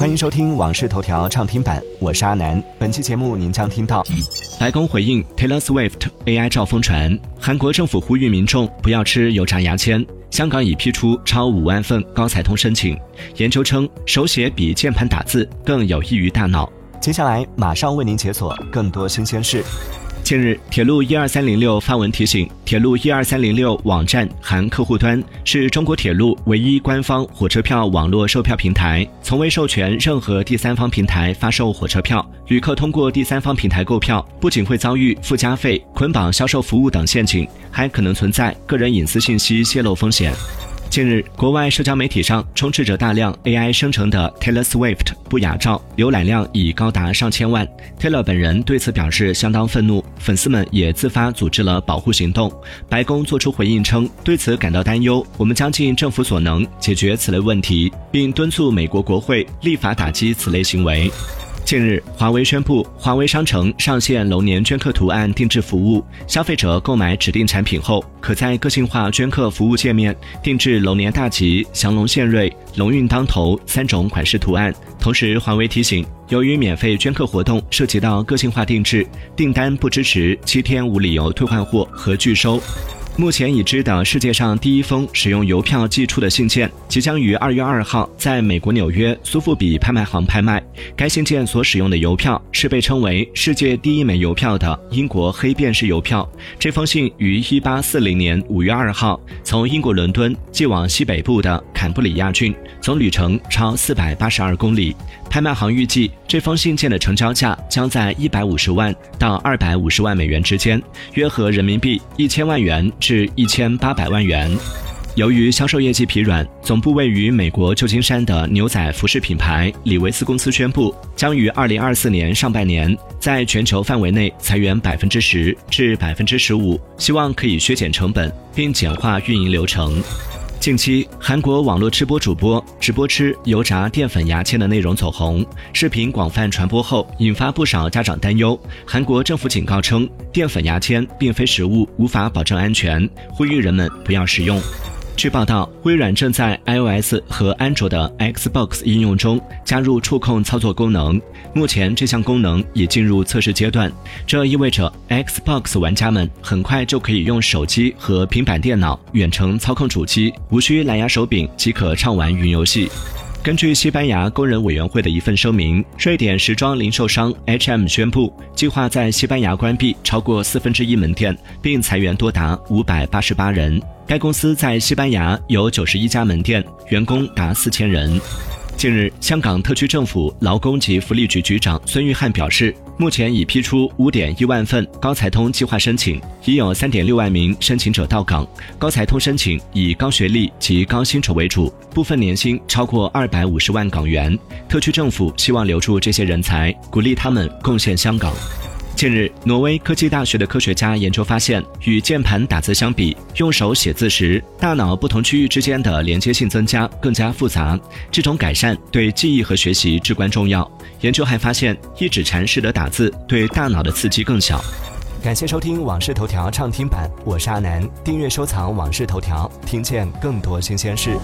欢迎收听《往事头条》畅听版，我是阿南。本期节目您将听到：白宫回应 Taylor Swift AI 照疯传；韩国政府呼吁民众不要吃油炸牙签；香港已批出超五万份高才通申请；研究称手写比键盘打字更有益于大脑。接下来马上为您解锁更多新鲜事。近日，铁路一二三零六发文提醒，铁路一二三零六网站含客户端是中国铁路唯一官方火车票网络售票平台，从未授权任何第三方平台发售火车票。旅客通过第三方平台购票，不仅会遭遇附加费、捆绑销售服务等陷阱，还可能存在个人隐私信息泄露风险。近日，国外社交媒体上充斥着大量 AI 生成的 Taylor Swift 不雅照，浏览量已高达上千万。Taylor 本人对此表示相当愤怒，粉丝们也自发组织了保护行动。白宫作出回应称，对此感到担忧，我们将尽政府所能解决此类问题，并敦促美国国会立法打击此类行为。近日，华为宣布，华为商城上线龙年镌刻图案定制服务。消费者购买指定产品后，可在个性化镌刻服务界面定制龙年大吉、降龙献瑞、龙运当头三种款式图案。同时，华为提醒，由于免费镌刻活动涉及到个性化定制，订单不支持七天无理由退换货和拒收。目前已知的世界上第一封使用邮票寄出的信件，即将于二月二号在美国纽约苏富比拍卖行拍卖。该信件所使用的邮票是被称为“世界第一枚邮票”的英国黑便士邮票。这封信于一八四零年五月二号从英国伦敦寄往西北部的坎布里亚郡，总旅程超四百八十二公里。拍卖行预计，这封信件的成交价将在一百五十万到二百五十万美元之间，约合人民币一千万元一千八百万元。由于销售业绩疲软，总部位于美国旧金山的牛仔服饰品牌李维斯公司宣布，将于二零二四年上半年在全球范围内裁员百分之十至百分之十五，希望可以削减成本并简化运营流程。近期，韩国网络吃播主播直播吃油炸淀粉牙签的内容走红，视频广泛传播后，引发不少家长担忧。韩国政府警告称，淀粉牙签并非食物，无法保证安全，呼吁人们不要食用。据报道，微软正在 iOS 和安卓的 Xbox 应用中加入触控操作功能。目前，这项功能已进入测试阶段，这意味着 Xbox 玩家们很快就可以用手机和平板电脑远程操控主机，无需蓝牙手柄即可畅玩云游戏。根据西班牙工人委员会的一份声明，瑞典时装零售商 H&M 宣布，计划在西班牙关闭超过四分之一门店，并裁员多达五百八十八人。该公司在西班牙有九十一家门店，员工达四千人。近日，香港特区政府劳工及福利局局长孙玉汉表示，目前已批出五点一万份高才通计划申请，已有三点六万名申请者到岗。高才通申请以高学历及高薪酬为主，部分年薪超过二百五十万港元。特区政府希望留住这些人才，鼓励他们贡献香港。近日，挪威科技大学的科学家研究发现，与键盘打字相比，用手写字时，大脑不同区域之间的连接性增加，更加复杂。这种改善对记忆和学习至关重要。研究还发现，一指禅式的打字对大脑的刺激更小。感谢收听《往事头条》畅听版，我是阿南。订阅收藏《往事头条》，听见更多新鲜事。